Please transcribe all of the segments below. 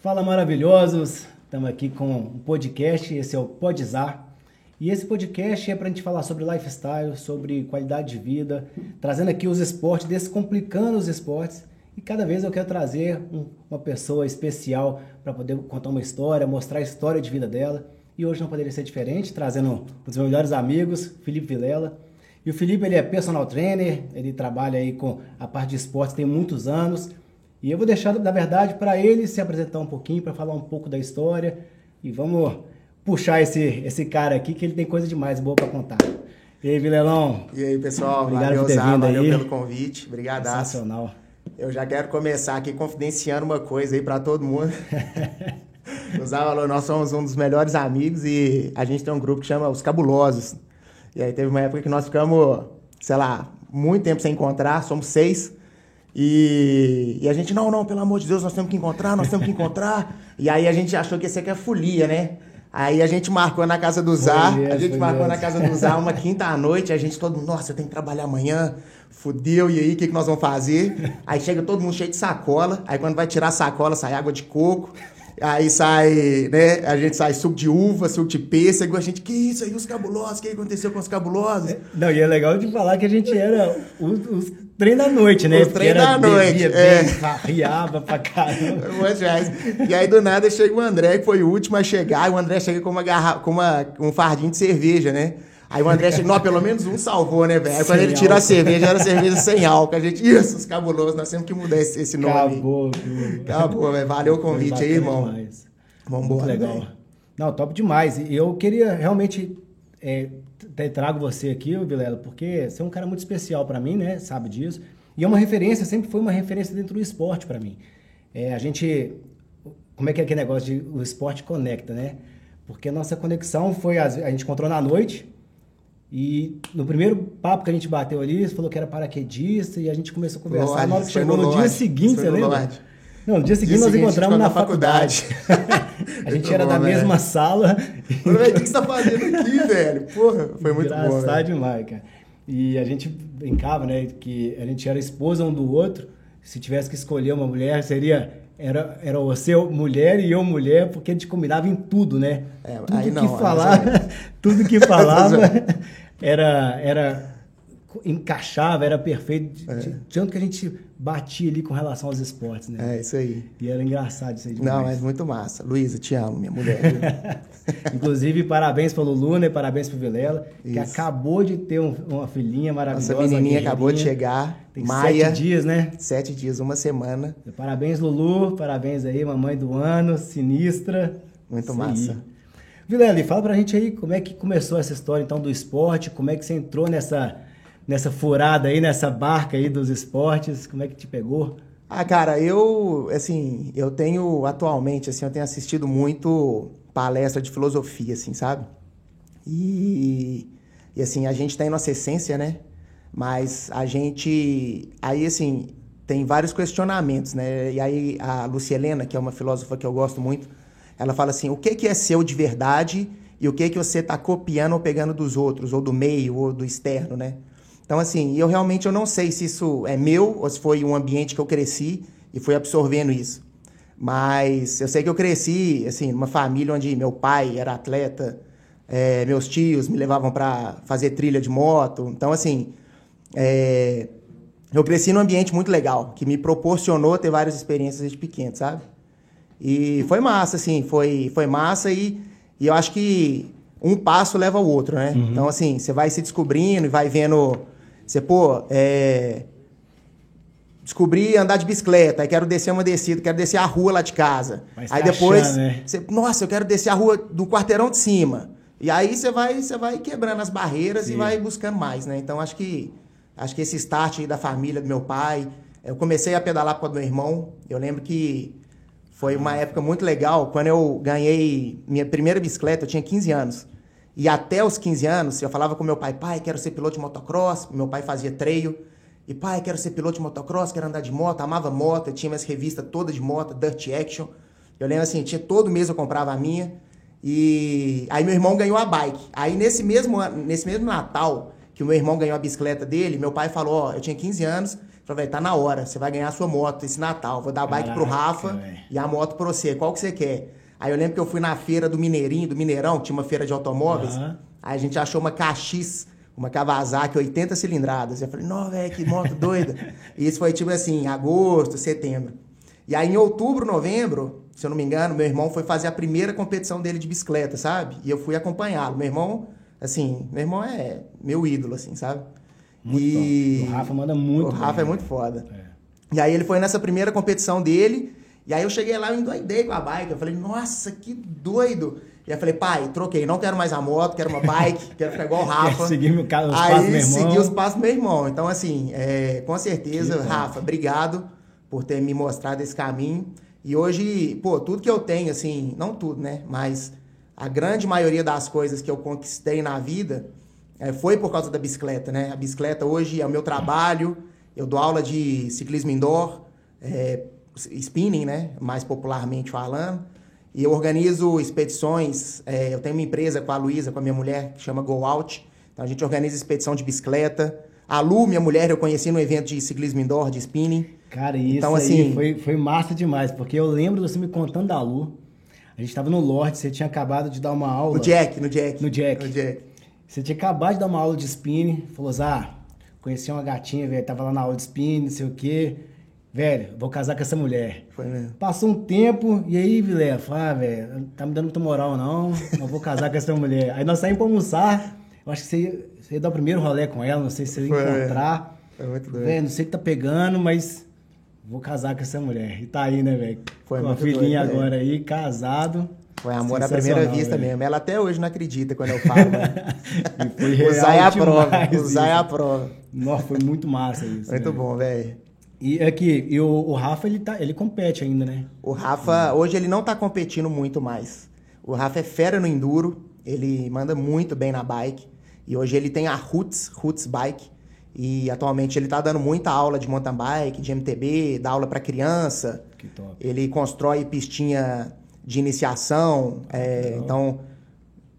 Fala maravilhosos! Estamos aqui com um podcast, esse é o Podzar. E esse podcast é para a gente falar sobre lifestyle, sobre qualidade de vida, trazendo aqui os esportes, descomplicando os esportes. E cada vez eu quero trazer um, uma pessoa especial para poder contar uma história, mostrar a história de vida dela. E hoje não poderia ser diferente, trazendo um dos meus melhores amigos, Felipe Vilela. E o Felipe ele é personal trainer, ele trabalha aí com a parte de esportes tem muitos anos. E eu vou deixar, na verdade, para ele se apresentar um pouquinho, para falar um pouco da história. E vamos puxar esse, esse cara aqui, que ele tem coisa demais boa para contar. E aí, Vilelão? E aí, pessoal? Obrigado valeu, por ter Zá, vindo valeu aí. pelo convite. Obrigado. Sensacional. Eu já quero começar aqui confidenciando uma coisa aí para todo mundo. o Zá falou, nós somos um dos melhores amigos e a gente tem um grupo que chama Os Cabulosos. E aí teve uma época que nós ficamos, sei lá, muito tempo sem encontrar, somos seis. E, e, a gente, não, não, pelo amor de Deus, nós temos que encontrar, nós temos que encontrar. e aí a gente achou que esse aqui é folia, né? Aí a gente marcou na casa do Zá, a gente marcou na casa do Zá uma quinta à noite, a gente todo nossa, eu tenho que trabalhar amanhã, fudeu, e aí, o que, que nós vamos fazer? Aí chega todo mundo cheio de sacola, aí quando vai tirar a sacola, sai água de coco, Aí sai, né? A gente sai suco de uva, suco de pêssego. A gente, que isso aí, os cabulosos? O que aconteceu com os cabulosos? Não, e é legal de falar que a gente era os, os trem da noite, né? Os trem da noite. Bebia, é. riava pra caramba. e aí, do nada, chega o André, que foi o último a chegar. E o André chega com, uma garra... com uma... um fardinho de cerveja, né? Aí o André chegou, não, pelo menos um salvou, né, velho? Quando ele tira a cerveja, era cerveja sem álcool. A gente, isso, os cabulosos, nós temos que mudar esse, esse nome. Acabou, tudo. Acabou, velho. Valeu o convite aí, irmão. Demais. Vamos embora. legal. Véio. Não, top demais. E eu queria realmente é, trago você aqui, Vilela, porque você é um cara muito especial para mim, né? Sabe disso. E é uma referência, sempre foi uma referência dentro do esporte para mim. É, a gente. Como é que é aquele negócio de o esporte conecta, né? Porque a nossa conexão foi. A, a gente encontrou na noite, e no primeiro papo que a gente bateu ali, você falou que era paraquedista e a gente começou a conversar. Lorde, na hora que chegou no, no dia seguinte, você lembra? Lorde. Não, no dia seguinte dia nós seguinte, encontramos na, na faculdade. faculdade. a gente era bom, da velho. mesma sala. o que você tá fazendo aqui, velho? Porra, foi muito Engraçado bom. Engraçado demais, cara. E a gente brincava, né, que a gente era esposa um do outro. Se tivesse que escolher uma mulher, seria era, era você mulher e eu mulher, porque a gente combinava em tudo, né? É, tudo não, que falava, tudo que falava era, era encaixava, era perfeito. De, é. tanto que a gente batia ali com relação aos esportes, né? É, isso aí. E era engraçado isso aí demais. Não, mas muito massa. Luísa, te amo, minha mulher. Inclusive, parabéns pelo Luna e parabéns pro Vilela, isso. que acabou de ter um, uma filhinha maravilhosa. Nossa menininha acabou de chegar. Tem Maia. Sete dias, né? Sete dias, uma semana. Parabéns, Lulu. Parabéns aí, mamãe do ano, sinistra. Muito isso massa. Aí. Vilela, fala pra gente aí como é que começou essa história então do esporte, como é que você entrou nessa nessa furada aí, nessa barca aí dos esportes? Como é que te pegou? Ah, cara, eu, assim, eu tenho atualmente, assim, eu tenho assistido muito palestra de filosofia, assim, sabe? E, e assim, a gente tem nossa essência, né? Mas a gente, aí, assim, tem vários questionamentos, né? E aí a Lucia Helena, que é uma filósofa que eu gosto muito, ela fala assim, o que, que é seu de verdade e o que, que você está copiando ou pegando dos outros, ou do meio, ou do externo, né? Então, assim, eu realmente eu não sei se isso é meu ou se foi um ambiente que eu cresci e fui absorvendo isso. Mas eu sei que eu cresci, assim, numa família onde meu pai era atleta, é, meus tios me levavam para fazer trilha de moto. Então, assim, é, eu cresci num ambiente muito legal, que me proporcionou ter várias experiências desde pequeno, sabe? E foi massa, assim, foi, foi massa e, e eu acho que um passo leva ao outro, né? Uhum. Então, assim, você vai se descobrindo e vai vendo você, pô, é... descobri andar de bicicleta, aí quero descer uma descida, quero descer a rua lá de casa. aí depois, achando, né? você, nossa, eu quero descer a rua do quarteirão de cima. E aí você vai, você vai quebrando as barreiras Sim. e vai buscando mais, né? Então acho que acho que esse start aí da família do meu pai, eu comecei a pedalar com o meu irmão. Eu lembro que foi uma época muito legal quando eu ganhei minha primeira bicicleta, eu tinha 15 anos. E até os 15 anos, eu falava com meu pai, pai, quero ser piloto de motocross. Meu pai fazia treino. E pai, quero ser piloto de motocross, quero andar de moto, amava moto, eu tinha minhas revistas todas de moto, Dirt Action. Eu lembro assim, tinha todo mês eu comprava a minha. E aí meu irmão ganhou a bike. Aí nesse mesmo nesse mesmo Natal, que o meu irmão ganhou a bicicleta dele, meu pai falou, ó, eu tinha 15 anos, velho, tá na hora, você vai ganhar a sua moto esse Natal, vou dar a bike pro Rafa véio. e a moto pra você, qual que você quer? Aí eu lembro que eu fui na feira do Mineirinho, do Mineirão, que tinha uma feira de automóveis, Aham. aí a gente achou uma KX, uma Kawasaki 80 cilindradas. Eu falei, não, velho, que moto doida. e isso foi tipo assim, agosto, setembro. E aí em outubro, novembro, se eu não me engano, meu irmão foi fazer a primeira competição dele de bicicleta, sabe? E eu fui acompanhá-lo. Meu irmão, assim, meu irmão é meu ídolo, assim, sabe? Muito top. O Rafa manda muito O bem, Rafa é né? muito foda. É. E aí ele foi nessa primeira competição dele, e aí eu cheguei lá e endoidei com a bike. Eu falei, nossa, que doido. E aí eu falei, pai, troquei, não quero mais a moto, quero uma bike, quero ficar igual o Rafa. Seguir os passos do aí meu irmão. segui os passos do meu irmão. Então, assim, é, com certeza, Que bom. Rafa, obrigado por ter me mostrado esse caminho. E hoje, pô, tudo que eu tenho, assim, não tudo, né? Mas a grande maioria das coisas que eu conquistei na vida é, foi por causa da bicicleta, né? A bicicleta hoje é o meu trabalho, eu dou aula de ciclismo indoor, é, spinning, né? Mais popularmente falando. E eu organizo expedições, é, eu tenho uma empresa com a Luísa, com a minha mulher, que chama Go Out. Então a gente organiza expedição de bicicleta. A Lu, minha mulher, eu conheci no evento de ciclismo indoor, de spinning. Cara, isso Então, assim- foi, foi massa demais, porque eu lembro você me contando da Lu. A gente tava no Lorde, você tinha acabado de dar uma aula. No Jack, no Jack. No Jack. No Jack. Você tinha acabado de dar uma aula de spinning, falou, Zá, conheci uma gatinha, velho, tava lá na aula de spinning, não sei o quê. Velho, vou casar com essa mulher. Foi mesmo. Passou um tempo, e aí, Vilela, falei, ah, velho, tá me dando muita moral não, não vou casar com essa mulher. Aí nós saímos pra almoçar, eu acho que você ia, você ia dar o primeiro rolê com ela, não sei se você ia Foi, encontrar. Foi muito doido. Velho, não sei o que tá pegando, mas vou casar com essa mulher. E tá aí, né, velho? Foi com a muito filhinha doido, agora aí, casado. Foi amor à primeira vista velho. mesmo. Ela até hoje não acredita quando eu falo. Usar é a prova. Usar é a prova. Nossa, foi muito massa isso. Muito bom, velho. E aqui, e o, o Rafa, ele, tá, ele compete ainda, né? O Rafa, hoje ele não tá competindo muito mais. O Rafa é fera no enduro, ele manda muito bem na bike. E hoje ele tem a Roots, Roots Bike. E atualmente ele tá dando muita aula de mountain bike, de MTB, dá aula para criança. Que top. Ele constrói pistinha de iniciação. é, então,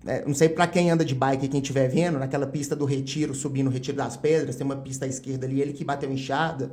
é, não sei pra quem anda de bike, quem estiver vendo, naquela pista do Retiro, subindo o Retiro das Pedras, tem uma pista à esquerda ali, ele que bateu enxada.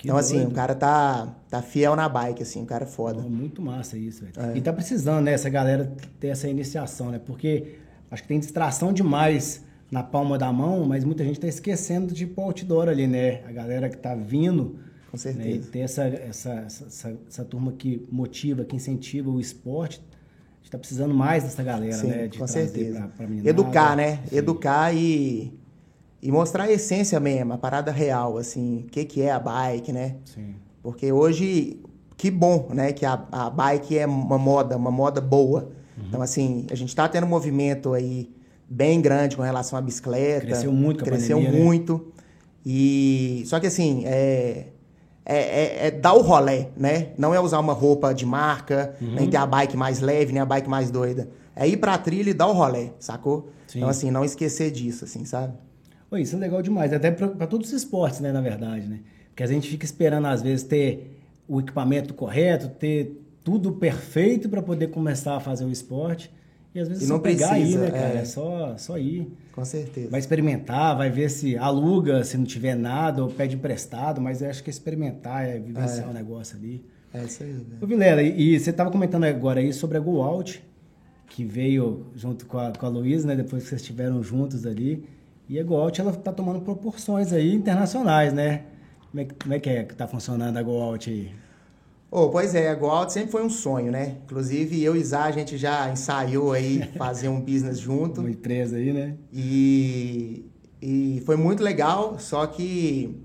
Que então, assim, doido. o cara tá, tá fiel na bike, assim, o cara é foda. Muito massa isso, velho. É. E tá precisando, né, essa galera ter essa iniciação, né? Porque acho que tem distração demais na palma da mão, mas muita gente tá esquecendo de pôr outdoor ali, né? A galera que tá vindo. Com Né? E certeza. ter essa, essa, essa, essa, turma que motiva, que incentiva o esporte. A gente tá precisando mais dessa galera, Sim, né? De com certeza. pra- pra. Educar, né? Sim. Educar e, e mostrar a essência mesmo, a parada real, assim, o que, que é a bike, né? Sim. Porque hoje, que bom, né? Que a, a bike é uma moda, uma moda boa. Uhum. Então, assim, a gente tá tendo um movimento aí bem grande com relação à bicicleta. Cresceu muito Cresceu pandemia, né? muito. E... Só que, assim, é... É, é- é dar o rolé, né? Não é usar uma roupa de marca, Uhum. nem ter a bike mais leve, nem a bike mais doida. É ir pra trilha e dar o rolé, sacou? Sim. Então, assim, não esquecer disso, assim, sabe? Pô, isso é legal demais, até para todos os esportes, né, na verdade, né? Porque a gente fica esperando, às vezes, ter o equipamento correto, ter tudo perfeito para poder começar a fazer o esporte. E às vezes E é só não pegar aí, precisa, né, cara? é. É só, só ir. Com certeza. Vai experimentar, vai ver se aluga, se não tiver nada, ou pede emprestado, mas eu acho que é experimentar, é vivenciar o negócio ali. É isso aí, velho. Ô Vilela, e, e você estava comentando agora aí sobre a Go Out, que veio junto com a, com a Luísa, né? Depois que vocês estiveram juntos ali. E a Go Out, ela tá tomando proporções aí internacionais, né? Como é, que- como é que é que tá funcionando a Go Out aí? Oh, pois é, a Go Out sempre foi um sonho, né? Inclusive, eu e Zá, a gente já ensaiou aí fazer um business junto. Uma empresa aí, né? E, e foi muito legal, só que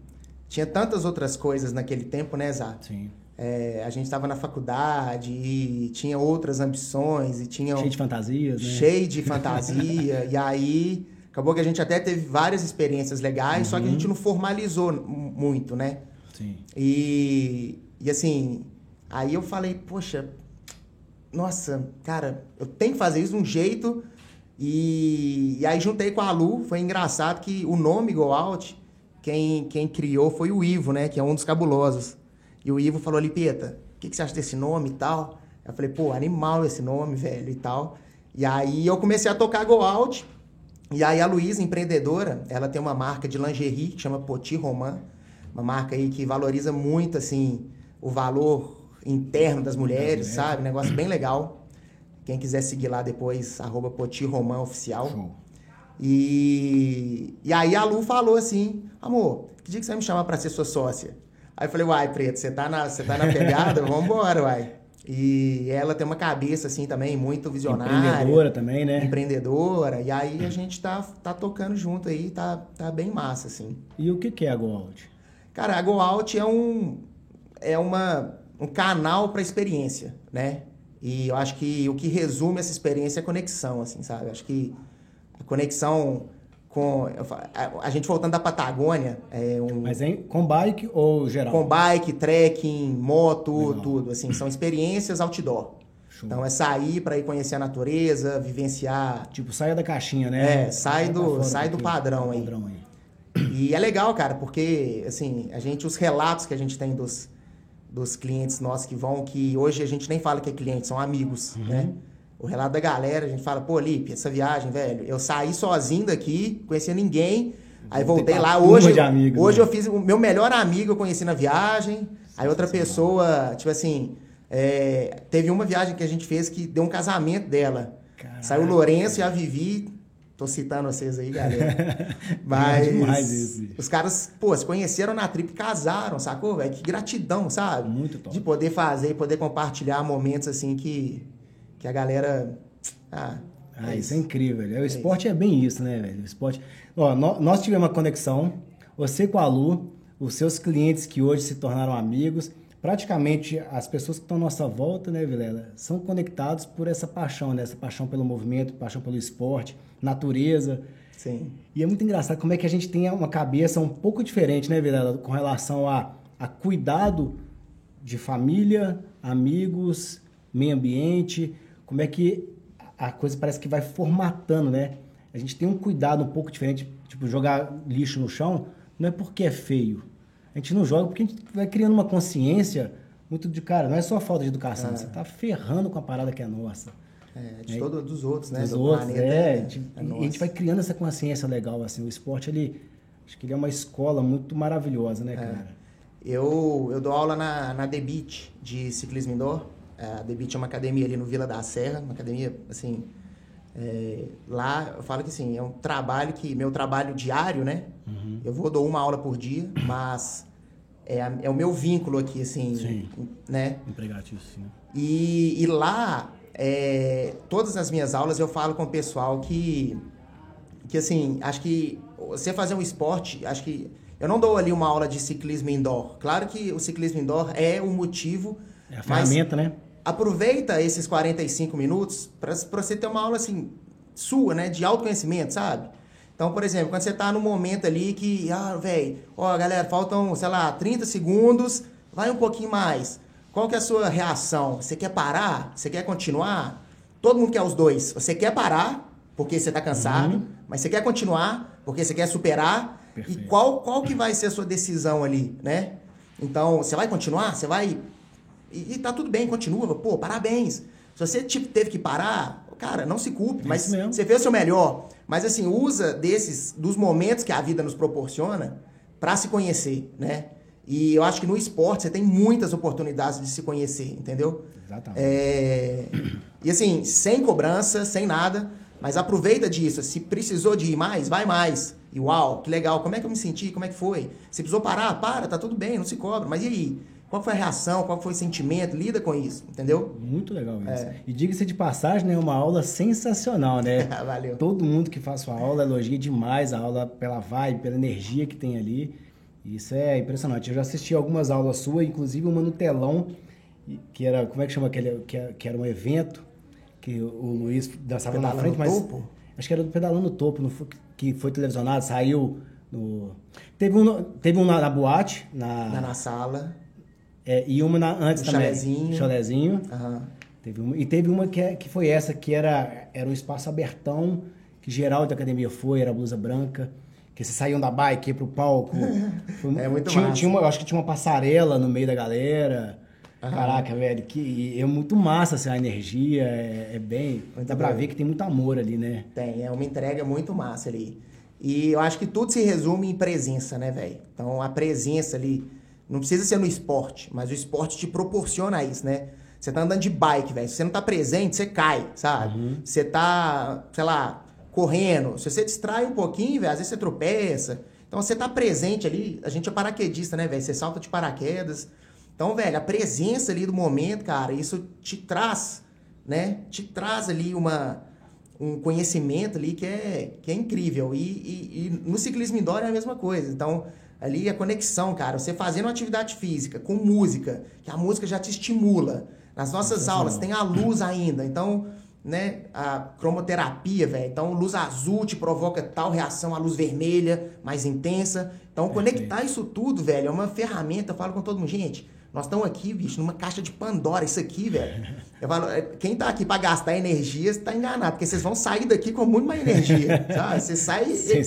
tinha tantas outras coisas naquele tempo, né, Zá? Sim. É, a gente estava na faculdade e tinha outras ambições e tinha Cheio de fantasias, né? cheio de fantasia. e aí acabou que a gente até teve várias experiências legais, só que a Uhum. gente não formalizou muito, né? Sim. E, e assim, aí eu falei, poxa, nossa, cara, eu tenho que fazer isso de um jeito. E, e aí juntei com a Lu, foi engraçado que o nome Go Out, quem, quem criou foi o Ivo, né? Que é um dos cabulosos. E o Ivo falou, Lipeta, o que, que você acha desse nome e tal? Eu falei, pô, animal esse nome, velho, e tal. E aí eu comecei a tocar Go Out. E aí a Luísa, empreendedora, ela tem uma marca de lingerie que chama Poti Roman, uma marca aí que valoriza muito assim o valor interno das mulheres, sabe? Negócio bem legal. Quem quiser seguir lá depois, arroba Poti Roman Oficial. Show. E, e aí a Lu falou assim, amor, que dia que você vai me chamar pra ser sua sócia? Aí eu falei, uai, Preto, você tá na, você tá na pegada? Vambora, uai. E ela tem uma cabeça, assim, também muito visionária. Empreendedora também, né? Empreendedora. E aí a gente tá, tá tocando junto aí, tá, tá bem massa, assim. E o que que é a Go Out? Cara, a Go Out é um, é uma, um canal para experiência, né? E eu acho que o que resume essa experiência é conexão, assim, sabe? Eu acho que a conexão com... A, a gente voltando da Patagônia, é um... Mas é com bike ou geral? Com bike, trekking, moto, Legal. tudo, assim, são experiências outdoor. Show. Então é sair para ir conhecer a natureza, vivenciar. Tipo, saia da caixinha, né? É, sai Vai do- sai do padrão aí. padrão aí. E é legal, cara, porque assim, a gente os relatos que a gente tem dos dos clientes nossos que vão, que hoje a gente nem fala que é cliente, são amigos, Uhum. né? O relato da galera, a gente fala, pô, Lipe, essa viagem, velho, eu saí sozinho daqui, conhecia ninguém, aí Voltei lá, hoje, de amigos, hoje né? eu fiz o meu melhor amigo eu conheci na viagem, aí outra pessoa, tipo assim, é, teve uma viagem que a gente fez que deu um casamento dela. Caraca. Saiu o Lourenço e a Vivi, tô citando vocês aí, galera. Mas É demais isso, bicho. os caras, pô, se conheceram na trip e casaram, sacou, velho? Que gratidão, sabe? Muito top. De poder fazer e poder compartilhar momentos assim que, que a galera. Ah, Ah, isso é incrível, velho. O esporte é bem isso, né, velho? O esporte. Ó, nó- nós tivemos uma conexão, você com a Lu, os seus clientes que hoje se tornaram amigos, praticamente as pessoas que estão à nossa volta, né, Vilela, são conectados por essa paixão, né? Essa paixão pelo movimento, paixão pelo esporte, natureza. Sim. E é muito engraçado como é que a gente tem uma cabeça um pouco diferente, né, Vilela, com relação a, a cuidado de família, amigos, meio ambiente, como é que a coisa parece que vai formatando, né? A gente tem um cuidado um pouco diferente, tipo, jogar lixo no chão, não é porque é feio. A gente não joga porque a gente vai criando uma consciência muito de, cara, não é só falta de educação, você tá ferrando com a parada que é nossa. É, de todo, dos outros, né? Dos do outros, planeta. é, é, de- é e a gente vai criando essa consciência legal, assim, o esporte, ele, acho que ele é uma escola muito maravilhosa, né, cara? Eu, eu dou aula na, na Beach de ciclismo indoor. É, A The Beach é uma academia ali no Vila da Serra, uma academia, assim... é, lá, eu falo que, assim, é um trabalho que... Meu trabalho diário, né? Uhum. Eu vou, dou uma aula por dia, mas... É, é o meu vínculo aqui, assim, Sim. né? Empregatício, né? E, e lá, é, todas as minhas aulas eu falo com o pessoal que, que assim, acho que você fazer um esporte, acho que eu não dou ali uma aula de ciclismo indoor. Claro que o ciclismo indoor é o motivo, É a mas ferramenta, né? Aproveita esses 45 minutos para você ter uma aula assim sua, né, de autoconhecimento, sabe? Então, por exemplo, quando você tá no momento ali que, ah, velho, ó, galera, faltam, sei lá, 30 segundos, vai um pouquinho mais. Qual que é a sua reação? Você quer parar? Você quer continuar? Todo mundo quer os dois. Você quer parar porque você tá cansado, mas você quer continuar porque você quer superar. E Perfeito. qual qual que vai ser a sua decisão ali, né? Então, você vai continuar? Você vai e, e tá tudo bem, continua. Pô, parabéns. Se você tipo, teve que parar, cara, não se culpe, É mas você fez o seu melhor. Mas assim, usa desses, dos momentos que a vida nos proporciona para se conhecer, né? E eu acho que no esporte você tem muitas oportunidades de se conhecer, entendeu? Exatamente. É, E assim, sem cobrança, sem nada, mas aproveita disso. Se precisou de ir mais, vai mais. E uau, que legal, como é que eu me senti? Como é que foi? Se precisou parar, para, tá tudo bem, não se cobra. Mas e aí? Qual foi a reação? Qual foi o sentimento? Lida com isso, entendeu? Muito legal isso. É. E diga-se de passagem, né? Uma aula sensacional, né? Valeu. Todo mundo que faz sua aula elogia demais a aula pela vibe, pela energia que tem ali. Isso é impressionante. Eu já assisti algumas aulas suas, inclusive uma no telão, que era, como é que chama aquele, que era, um evento que o Luiz dançava na frente, mas Topo? acho que era do Pedalando no Topo, não foi- que foi televisionado, saiu no... Teve um, teve um na, na boate, na, Na, na sala. É, e uma na, antes também. chalezinho. Chalezinho. Aham. Teve uma, e teve uma que, é- que foi essa, que era, era um espaço abertão, que geral da academia foi, era blusa branca, que vocês saíam da bike ia pro palco. Foi- É muito tinha, massa. tinha uma, eu acho que tinha uma passarela no meio da galera. Caraca, velho, que é muito massa assim, a energia, é, é bem. Muito dá pra bom. ver que tem muito amor ali, né? Tem, é uma entrega muito massa ali. E eu acho que tudo se resume em presença, né, velho? Então a presença ali, não precisa ser no esporte, mas o esporte te proporciona isso, né? Você tá andando de bike, velho. Se você não tá presente, você cai, sabe? Você tá, sei lá, correndo. Se você distrai um pouquinho, velho, às vezes você tropeça. Então você tá presente ali. A gente é paraquedista, né, velho? Você salta de paraquedas. Então, velho, a presença ali do momento, cara, isso te traz, né? Te traz ali uma, um conhecimento ali que é, que é incrível. E, e- e no ciclismo indoor é a mesma coisa. Então, ali a conexão, cara, você fazendo uma atividade física com música, que a música já te estimula. Nas nossas aulas tem a luz ainda. Então, né, a cromoterapia, velho. Então, luz azul te provoca tal reação, a luz vermelha mais intensa. Então, conectar isso tudo, velho, é uma ferramenta. Eu falo com todo mundo, gente, nós estamos aqui, bicho, numa caixa de Pandora, isso aqui, velho. Eu falo, é, quem tá aqui pra gastar energia, tá enganado, porque vocês vão sair daqui com muito mais energia, sabe? Você sai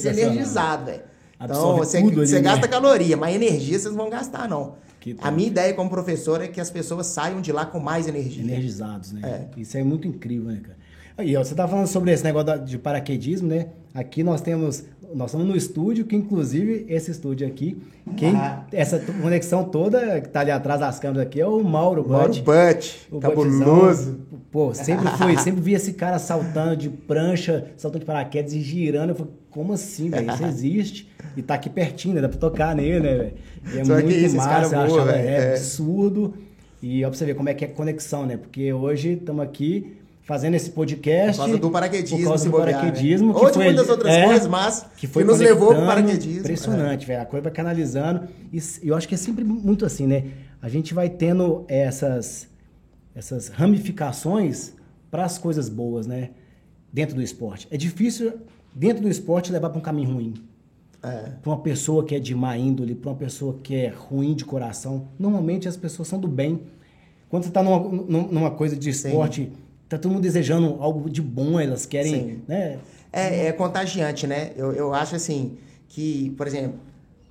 energizado, velho. Então, você, tudo ali, você né? gasta caloria, mas energia vocês não vão gastar, não. A minha ideia como professor é que as pessoas saiam de lá com mais energia. Energizados, né? É. Isso é muito incrível, né, cara? Aí, ó, você tá falando sobre esse negócio de paraquedismo, né? Aqui nós temos. Nós estamos no estúdio, que inclusive esse estúdio aqui, quem, Ah. essa conexão toda que tá ali atrás das câmeras aqui é o Mauro Mauro Butt. Butt, O cabuloso. Pô, sempre fui, sempre vi esse cara saltando de prancha, saltando de paraquedas e girando. Eu falei, como assim, velho? Isso existe. E tá aqui pertinho, né? Dá pra tocar nele, né, velho? E É Só que muito isso, esse massa, cara eu achava, velho, é, é. absurdo. E ó, pra você ver como é que é a conexão, né? Porque hoje estamos aqui fazendo esse podcast. Por causa do paraquedismo, Por causa do bobear, né? paraquedismo. Ou de muitas outras é, coisas, mas que foi que nos levou pro paraquedismo. Impressionante, velho. A coisa vai canalizando. E eu acho que é sempre muito assim, né? A gente vai tendo essas, essas ramificações para as coisas boas, né? Dentro do esporte. É difícil, dentro do esporte, levar para um caminho ruim. É. Para uma pessoa que é de má índole, para uma pessoa que é ruim de coração. Normalmente as pessoas são do bem. Quando você está numa, num- numa coisa de esporte, tá todo mundo desejando algo de bom, elas querem, Sim. né? É, é contagiante, né? Eu, eu acho assim que, por exemplo,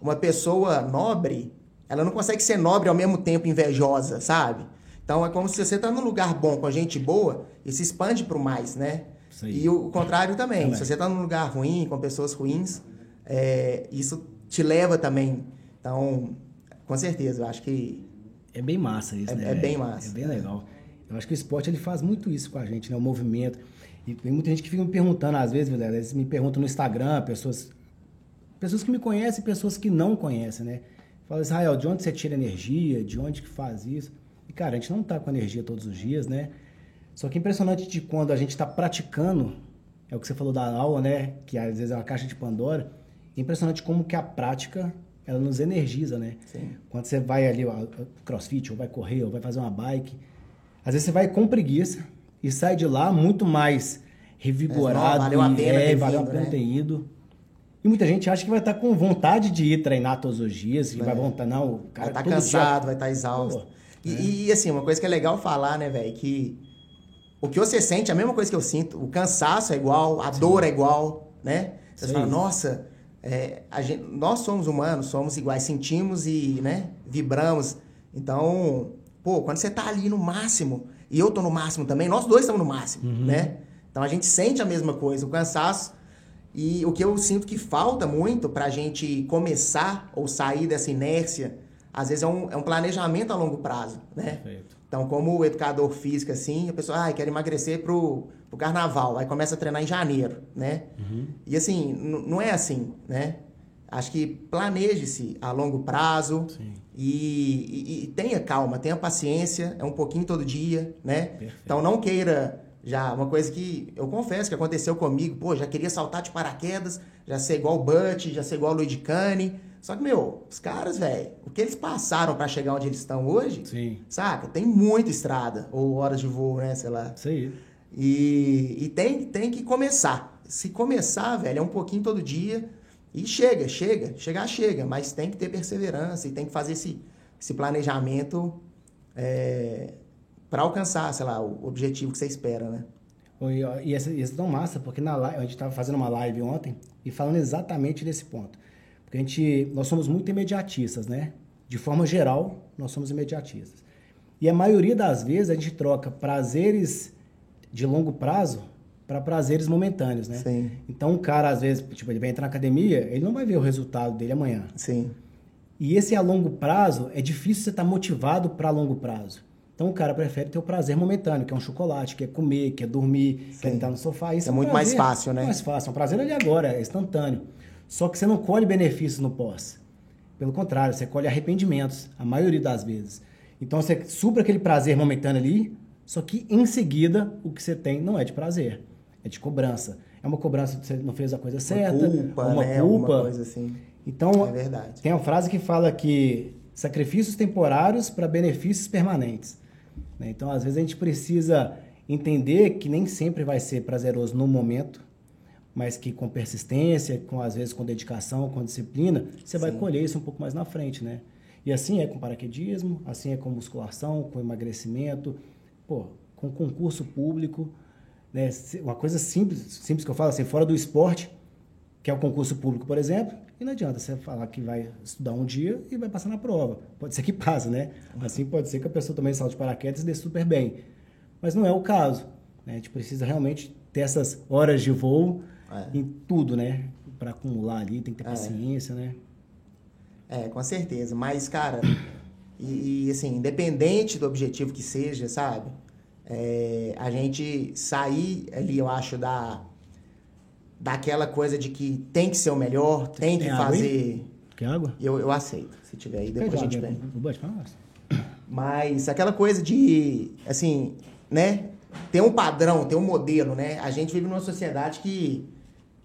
uma pessoa nobre, ela não consegue ser nobre ao mesmo tempo invejosa, sabe? Então é como se você tá num lugar bom com gente boa e se expande pro mais, né? E o, o contrário também. Também. Se você tá num lugar ruim, com pessoas ruins, é, isso te leva também. Então, com certeza, eu acho que É bem massa isso, É- né? é bem massa. É bem legal. Eu acho que o esporte ele faz muito isso com a gente, né? O movimento. E tem muita gente que fica me perguntando, às vezes, eles me perguntam no Instagram, pessoas, pessoas que me conhecem e pessoas que não conhecem, né? Fala, Israel, de onde você tira energia? De onde que faz isso? E, cara, a gente não tá com energia todos os dias, né? Só que é impressionante de quando a gente está praticando, é o que você falou da aula, né? Que às vezes é uma caixa de Pandora. É impressionante como que a prática, ela nos energiza, né? Sim. Quando você vai ali, ó, crossfit, ou vai correr, ou vai fazer uma bike, às vezes você vai com preguiça e sai de lá muito mais revigorado. É, valeu a e- pena é, ter valeu a vindo, pena né? ter ido. E muita gente acha que vai estar com vontade de ir treinar todos os dias, e vai vontade, não, o cara É. vai estar todo cansado, dia- vai estar exausto. Pô, e, e, assim, uma coisa que é legal falar, né, velho, que o que você sente é a mesma coisa que eu sinto. O cansaço é igual, a dor é igual, né? Você Isso fala, nossa, é, a gente, nós somos humanos, somos iguais, sentimos e, né, vibramos. Então, pô, quando você tá ali no máximo, e eu tô no máximo também, nós dois estamos no máximo, Uhum. né? Então a gente sente a mesma coisa, o cansaço. E o que eu sinto que falta muito pra gente começar ou sair dessa inércia, às vezes é um, é um planejamento a longo prazo, né? Perfeito. Então, como educador físico, assim, a pessoa, ah, quer emagrecer pro, pro carnaval, aí começa a treinar em janeiro, né? E assim, não é assim, né? Acho que planeje-se a longo prazo e, e- e tenha calma, tenha paciência, é um pouquinho todo dia, né? Perfeito. Então não queira já, uma coisa que eu confesso que aconteceu comigo, pô, já queria saltar de paraquedas, já ser igual o Butch, já ser igual o Luigi Cane. Só que, meu, os caras, velho, o que eles passaram pra chegar onde eles estão hoje, Sim. Saca? Tem muita estrada, ou horas de voo, né? Sei lá. Isso aí. E, e tem, tem que começar. Se começar, velho, é um pouquinho todo dia. E chega, chega. Chegar, chega. Mas tem que ter perseverança e tem que fazer esse, esse planejamento é, para alcançar, sei lá, o objetivo que você espera, né? E isso é tão massa, porque na live, a gente estava fazendo uma live ontem e falando exatamente desse ponto. Porque a gente, nós somos muito imediatistas, né? De forma geral, nós somos imediatistas. E a maioria das vezes a gente troca prazeres de longo prazo para prazeres momentâneos, né? Sim. Então um cara, às vezes, tipo, ele vai entrar na academia, ele não vai ver o resultado dele amanhã. Sim. E esse a longo prazo, é difícil você estar motivado para longo prazo. Então o cara prefere ter o prazer momentâneo, que é um chocolate, que é comer, que é dormir, que é estar no sofá. Isso É um muito mais prazer, fácil, né? É mais fácil, é um prazer ali agora, é instantâneo. Só que você não colhe benefícios no pós. Pelo contrário, você colhe arrependimentos, a maioria das vezes. Então você supra aquele prazer momentâneo ali, só que em seguida o que você tem não é de prazer, é de cobrança. É uma cobrança que você não fez a coisa certa, uma culpa, uma né? culpa. Alguma coisa assim. Então, É verdade. tem uma frase que fala que sacrifícios temporários para benefícios permanentes. né? Então, às vezes, a gente precisa entender que nem sempre vai ser prazeroso no momento, mas que com persistência, com às vezes com dedicação, com disciplina, você vai Sim. colher isso um pouco mais na frente, né? E assim é com paraquedismo, assim é com musculação, com emagrecimento, pô, com concurso público, né? Uma coisa simples, simples que eu falo assim, fora do esporte, que é o concurso público, por exemplo, e não adianta você falar que vai estudar um dia e vai passar na prova. Pode ser que passe, né? Assim pode ser que a pessoa também salte de paraquedas e dê super bem. Mas não é o caso. né? A gente precisa realmente ter essas horas de voo É. em tudo, né? Para acumular ali, tem que ter É. paciência, né? É, com certeza. Mas, cara, e, e, assim, independente do objetivo que seja, sabe? É, a gente sair ali, eu acho, da daquela coisa de que tem que ser o melhor, tem que Tem água fazer. Quer água? Eu, eu aceito, se tiver aí, depois a gente água, nós. Mas aquela coisa de, assim, né? Ter um padrão, ter um modelo, né? A gente vive numa sociedade que.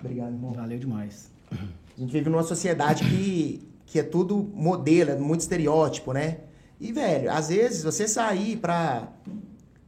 Obrigado, irmão. Valeu demais. A gente vive numa sociedade que, que é tudo modelo, é muito estereótipo, né? E, velho, às vezes você sair pra.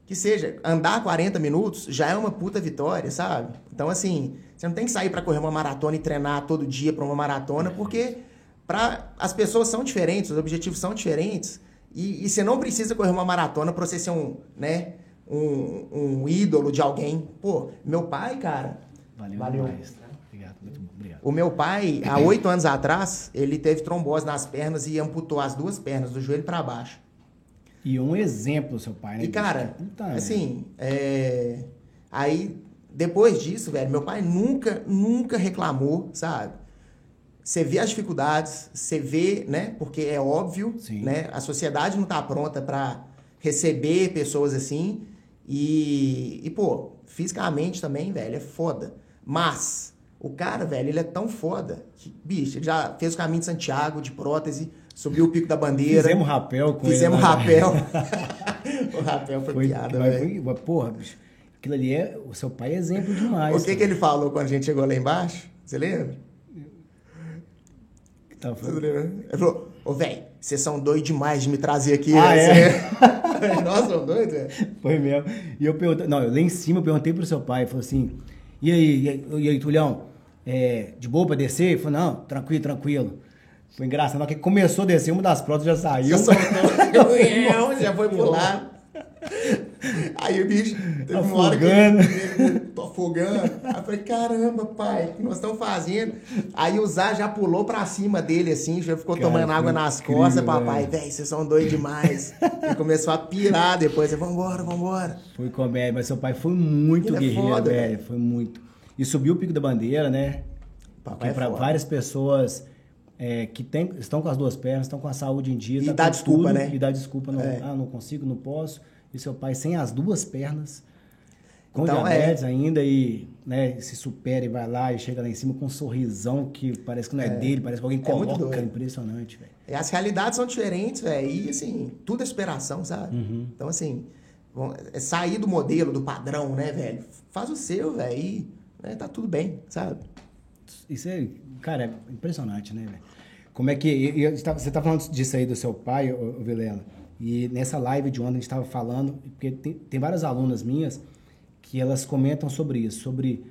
Que seja, andar 40 minutos já é uma puta vitória, sabe? Então, assim, você não tem que sair pra correr uma maratona e treinar todo dia pra uma maratona, porque pra, as pessoas são diferentes, os objetivos são diferentes. E, e você não precisa correr uma maratona pra você ser um, né? Um, um ídolo de alguém. Pô, meu pai, cara. Valeu, Valeu. demais. Obrigado, muito bom. Obrigado. O meu pai, há oito anos atrás, ele teve trombose nas pernas e amputou as duas pernas, do joelho pra baixo. E um exemplo, seu pai, né? E, cara, Puta assim, é... aí, depois disso, velho, meu pai nunca, nunca reclamou, sabe? Você vê as dificuldades, você vê, né? Porque é óbvio, Sim. né? A sociedade não tá pronta pra receber pessoas assim. E, e, pô, fisicamente também, velho, é foda. Mas, o cara, velho, ele é tão foda que, bicho, ele já fez o caminho de Santiago de prótese, subiu o pico da bandeira. Fizemos rapel com Fizemos ele. lá. rapel. o rapel foi, Foi, piada, velho. foi- porra, bicho. Aquilo ali é. O seu pai é exemplo demais. O que, que ele falou quando a gente chegou lá embaixo? Você lembra? tá, lembra? Ele falou, ô, velho, vocês são doidos demais de me trazer aqui. Ah, né? é? Nós somos doidos, velho. Foi mesmo. E eu perguntei, não, eu lá em cima eu perguntei pro seu pai, falou assim, e aí, e aí Tulhão, é, de boa pra descer? Ele falou, não, tranquilo, tranquilo. Foi engraçado, na que começou a descer, uma das próteses já saiu. Já soltou, já foi lado. Aí o bicho, teve uma hora que Afogando. ele, tô afogando. Aí eu falei, caramba, pai, o que nós estamos fazendo? Aí o Zá já pulou pra cima dele, assim, já ficou Cara, tomando água nas incrível, costas, papai. velho. Véi, vocês são doidos demais. E começou a pirar depois. Ele, vambora, vambora. Foi comédia, mas seu pai foi muito Ele é guerreiro, foda, velho. Foi muito. E subiu o pico da bandeira, né? Papai é para foda. várias pessoas é, que tem, estão com as duas pernas, estão com a saúde em dia, E tá dá desculpa, tudo, né? E dá desculpa, não, É. ah, não consigo, não posso. E seu pai sem as duas pernas, com Então, diabetes ainda, e né, se supera e vai lá e chega lá em cima com um sorrisão que parece que não é, dele, parece que alguém É coloca. Impressionante, velho. E as realidades são diferentes, velho. E, assim, tudo é superação, sabe? Uhum. Então, assim, é sair do modelo, do padrão, né, velho? Faz o seu, velho. E né, tá tudo bem, sabe? Isso é, cara, é impressionante, né, velho? Como é que. e- e você tá- falando disso aí do seu pai, ô, ô Vilela, e nessa live de ontem a gente estava falando, porque tem, tem várias alunas minhas que elas comentam sobre isso, sobre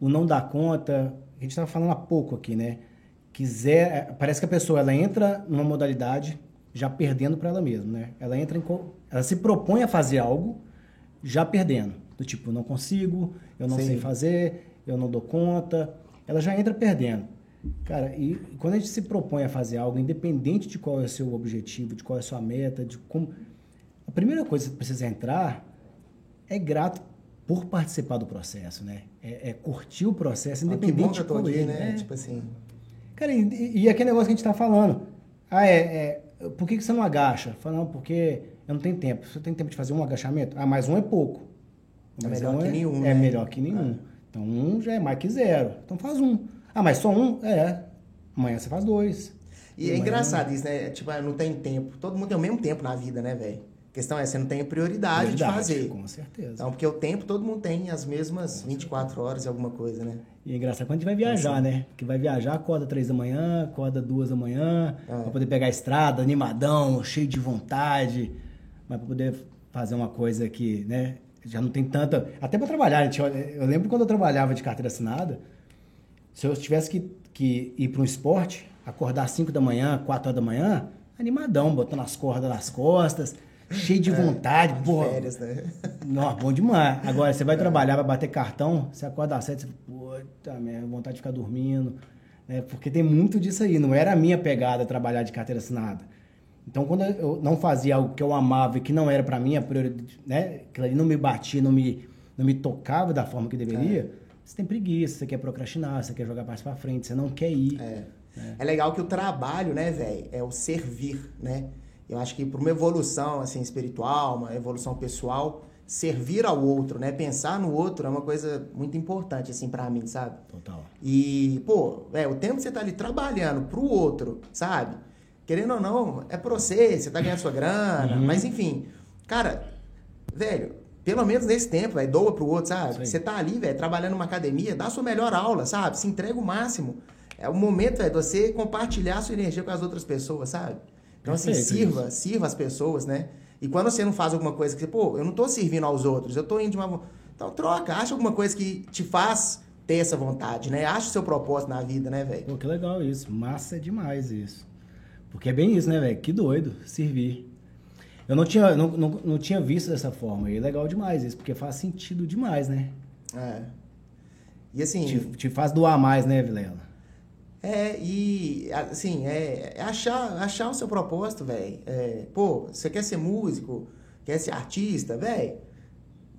o não dar conta. A gente estava falando há pouco aqui, né? Quiser, é, parece que a pessoa ela entra numa modalidade já perdendo para ela mesma, né? Ela entra em, ela se propõe a fazer algo já perdendo, do tipo, não consigo, eu não Sim. sei fazer, eu não dou conta, ela já entra perdendo. Cara, e quando a gente se propõe a fazer algo, independente de qual é o seu objetivo, de qual é a sua meta, de como. primeira coisa que você precisa entrar é grato por participar do processo, né? É, é curtir o processo, Ah, que independente bom que eu tô de aqui, ele, né? né? Tipo assim. Cara, e, e aquele negócio que a gente tá falando. Ah, é, é, por que, que você não agacha? Fala, não, porque eu não tenho tempo. Você tem tempo de fazer um agachamento? Ah, mas um é pouco. É melhor um que nenhum, É né? melhor que nenhum. Então um já é mais que zero. Então faz um. Ah, mas só um? É. Amanhã você faz dois. E é Amanhã- engraçado isso, né? Tipo, ah, não tem tempo. Todo mundo tem o mesmo tempo na vida, né, velho? A questão é, você não tem prioridade, de Verdade, fazer. Com certeza. Então, porque o tempo todo mundo tem as mesmas 24 horas e alguma coisa, né? E é engraçado quando a gente vai viajar, né? Que vai viajar, acorda três da manhã, acorda duas da manhã, É. pra poder pegar a estrada, animadão, cheio de vontade, mas pra poder fazer uma coisa que, né? Já não tem tanta. Até pra trabalhar, gente, eu lembro quando eu trabalhava de carteira assinada, se eu tivesse que, que ir para um esporte, acordar às 5 da manhã, 4 horas da manhã, animadão, botando as cordas nas costas, cheio de vontade, pô. É, Férias, né? Não, bom demais. Agora, você vai trabalhar, vai bater cartão, você acorda às sete, você fala, puta merda, vontade de ficar dormindo. Né? Porque tem muito disso aí. Não era a minha pegada trabalhar de carteira assinada. Então, quando eu não fazia algo que eu amava e que não era pra mim a prioridade, né? Aquilo ali não me batia, não me, não me tocava da forma que deveria, você tem preguiça, você quer procrastinar, você quer jogar mais pra frente, você não quer ir. É. É legal que o trabalho, né, velho, é o servir, né? Eu acho que para uma evolução assim espiritual, uma evolução pessoal, servir ao outro, né, pensar no outro é uma coisa muito importante assim para mim, sabe? Total. E, pô, é, o tempo que você tá ali trabalhando pro outro, sabe? Querendo ou não, é pra você, você tá ganhando sua grana, Uhum. mas enfim, cara, velho, pelo menos nesse tempo, velho, doa pro outro, Isso sabe? Você tá ali, velho, trabalhando numa academia, dá a sua melhor aula, sabe? Se entrega o máximo. É o momento, velho, de você compartilhar a sua energia com as outras pessoas, sabe? Então, assim, Perfeito sirva, sirva as pessoas, né? E quando você não faz alguma coisa que você, pô, eu não tô servindo aos outros, eu tô indo de uma. Então, troca, acha alguma coisa que te faz ter essa vontade, né? Acha o seu propósito na vida, né, velho? Pô, que legal isso. Massa demais isso. Porque é bem isso, né, velho? Que doido, servir. Eu não tinha, não, não, não tinha visto dessa forma. E é legal demais isso, porque faz sentido demais, né? É. E assim. Te, te faz doar mais, né, Vilela? É, e assim, é, é achar, achar o seu propósito, velho. É, pô, você quer ser músico, quer ser artista, velho.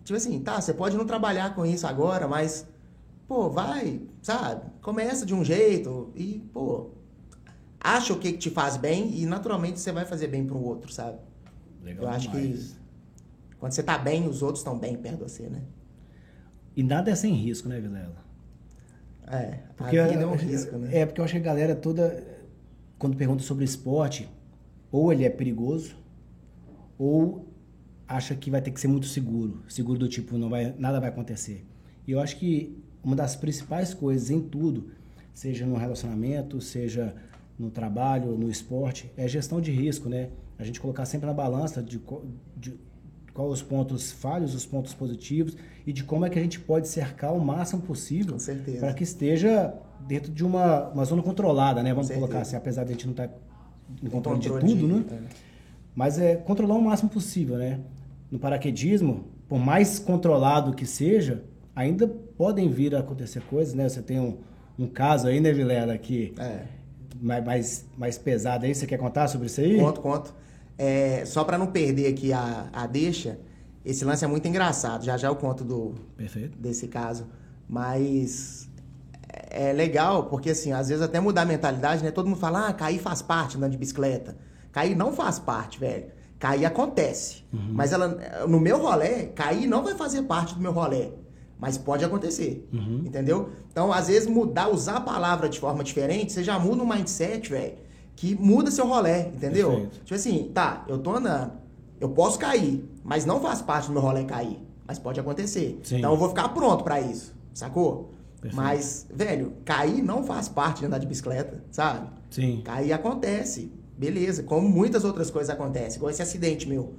Tipo assim, tá, você pode não trabalhar com isso agora, mas, pô, vai, sabe? Começa de um jeito e, pô, acha o que, que te faz bem e naturalmente você vai fazer bem pro outro, sabe? Legal Eu acho que quando você tá bem, os outros estão bem perto de você, né? E nada é sem risco, né, Vilela? É, Porque a vida é um risco, né? É, porque eu acho que a galera toda, quando pergunta sobre esporte, ou ele é perigoso, ou acha que vai ter que ser muito seguro. Seguro do tipo, não vai, nada vai acontecer. E eu acho que uma das principais coisas em tudo, seja no relacionamento, seja no trabalho, no esporte, é gestão de risco, né? A gente colocar sempre na balança de, de quais os pontos falhos, os pontos positivos e de como é que a gente pode cercar o máximo possível para que esteja dentro de uma, uma zona controlada, né? Vamos colocar assim, apesar de a gente não estar em Tem controle, de tudo, de- né? é. Mas é controlar o máximo possível, né? No paraquedismo, por mais controlado que seja, ainda podem vir a acontecer coisas, né? Você tem um, um caso aí, né, Vilela, que É. mais, mais, mais pesado aí. Você quer contar sobre isso aí? Conto, conto. É, só para não perder aqui a, a deixa, esse lance é muito engraçado. Já já eu conto do, Perfeito. desse caso. Mas é legal, porque assim, às vezes até mudar a mentalidade, né? Todo mundo fala, ah, cair faz parte andando de bicicleta. Cair não faz parte, velho. Cair acontece. Mas ela, no meu rolê, cair não vai fazer parte do meu rolê. Mas pode acontecer. Entendeu? Então, às vezes, mudar, usar a palavra de forma diferente, você já muda um mindset, velho, que muda seu rolê, entendeu? Perfeito. Tipo assim, tá, eu tô andando, eu posso cair, mas não faz parte do meu rolê cair. Mas pode acontecer. Sim. Então eu vou ficar pronto pra isso, sacou? Perfeito. Mas, velho, cair não faz parte de andar de bicicleta, sabe? Sim. Cair acontece, beleza. Como muitas outras coisas acontecem, igual esse acidente meu.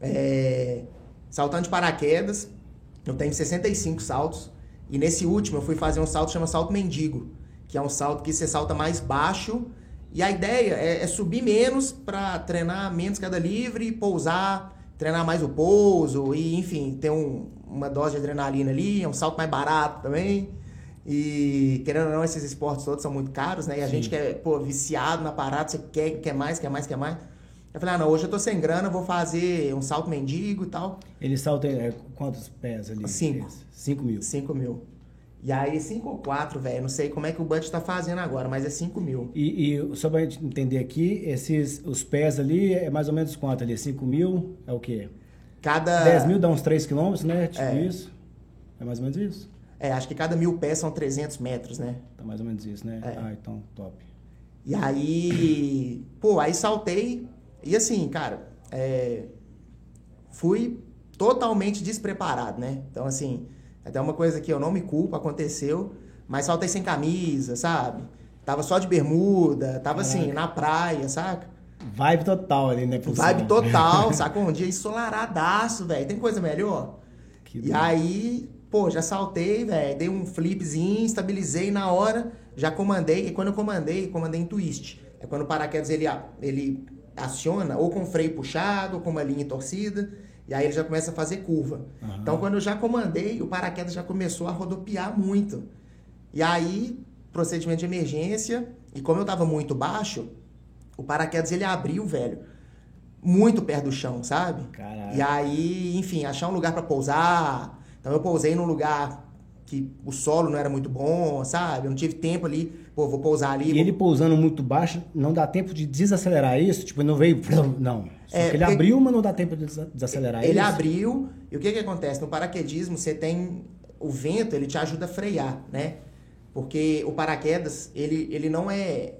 É, Saltando de paraquedas, eu tenho 65 saltos. E nesse último eu fui fazer um salto que chama salto mendigo, que é um salto que você salta mais baixo. E a ideia é, é subir menos para treinar menos queda livre, pousar, treinar mais o pouso e, enfim, ter um- uma dose de adrenalina ali. É um salto mais barato também. E querendo ou não, esses esportes todos são muito caros, né? E a Sim. gente que é, pô, viciado na parada, você quer, quer mais, quer mais, quer mais. Eu falei, ah, não, hoje eu tô sem grana, vou fazer um salto mendigo e tal. Ele salta é, quantos pés ali? Cinco. Cinco mil. 5 mil. E aí, 5 ou 4, velho. Não sei como é que o Bud tá fazendo agora, mas é 5 mil. E, e só pra gente entender aqui, esses, os pés ali é mais ou menos quanto ali? 5 mil é o quê? Cada. 10 mil dá uns 3 quilômetros, né? Tipo É. isso. É mais ou menos isso. É, acho que cada mil pés são 300 metros, né? Tá mais ou menos isso, né? É. Ah, então, top. E aí, pô, aí saltei. E assim, cara, é, fui totalmente despreparado, né? Então, assim, até uma coisa que eu não me culpo, aconteceu, mas saltei sem camisa, sabe? Tava só de bermuda, tava assim, na praia, saca? Vibe total ali, né? Vibe total, saca? Um dia ensolaradaço, velho. Tem coisa melhor? Que E doido. aí, pô, já saltei, velho, dei um flipzinho, estabilizei na hora, já comandei, e quando eu comandei, comandei em twist. É quando o paraquedas ele, ele aciona ou com freio puxado, ou com uma linha torcida, e aí ele já começa a fazer curva. Aham. Então, quando eu já comandei, o paraquedas já começou a rodopiar muito. E aí, procedimento de emergência, e como eu tava muito baixo, o paraquedas ele abriu, velho, muito perto do chão, sabe? Caraca. E aí, enfim, achar um lugar pra pousar. Então eu pousei num lugar que o solo não era muito bom, sabe? Eu não tive tempo ali, pô, vou pousar ali. E vou- ele pousando muito baixo, não dá tempo de desacelerar isso? Tipo, não veio. Não. Só É, que ele porque- abriu, mas não dá tempo de desa- desacelerar Ele isso? abriu, e o que que acontece? No paraquedismo, você tem o vento, ele te ajuda a frear, né? Porque o paraquedas, ele, ele não é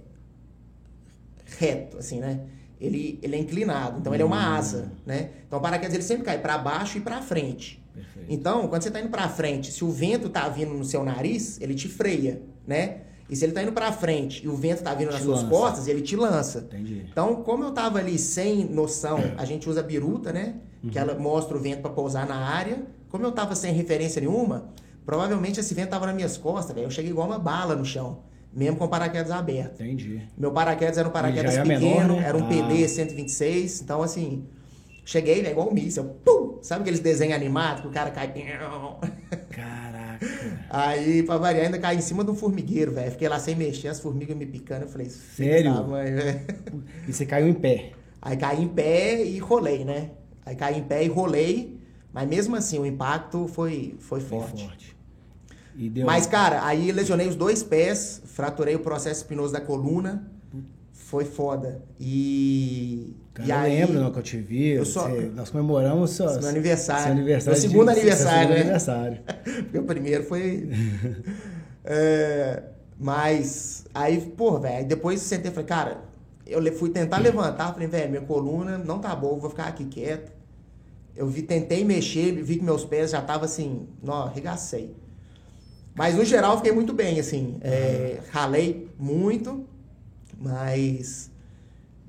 reto, assim, né? Ele, ele é inclinado, então ele é uma asa, né? Então o paraquedas ele sempre cai para baixo e para frente. Perfeito. Então, quando você tá indo para frente, se o vento tá vindo no seu nariz, ele te freia, né? E se ele tá indo para frente e o vento tá vindo nas suas lança. costas, ele te lança. Entendi. Então, como eu tava ali sem noção, a gente usa a biruta, né? Que ela mostra o vento para pousar na área. Como eu tava sem referência nenhuma, provavelmente esse vento tava nas minhas costas, velho. Eu cheguei igual uma bala no chão, mesmo com o paraquedas aberto. Entendi. Meu paraquedas era um paraquedas é pequeno, menor, né? era um Ah. PD 126, então assim, cheguei, velho, igual um míssil. Pum! Sabe aqueles desenhos animados que o cara cai. Caraca. Aí, pra variar, ainda caí em cima de um formigueiro, velho. Fiquei lá sem mexer, as formigas me picando. Eu falei, Sério? da mãe, velho. E você caiu em pé. Aí caí em pé e rolei, né? Aí caí em pé e rolei, mas mesmo assim o impacto foi, foi Foi forte. forte. E deu. Mas, cara, aí lesionei os dois pés, fraturei o processo espinoso da coluna. Foi foda. E. Cara, e eu aí, lembro não, que eu te vi. Eu só- você- nós comemoramos seu, Meu aniversário. Seu aniversário Meu segundo de- seu aniversário, segundo né? aniversário. Porque o primeiro foi. É, mas, aí, porra, velho, depois eu sentei e falei, cara, eu le- fui tentar levantar, falei, velho, minha coluna não tá boa, vou ficar aqui quieto. Eu vi, tentei mexer, vi que meus pés já tava assim, não, arregacei. Mas no geral fiquei muito bem, assim. é, ralei muito, mas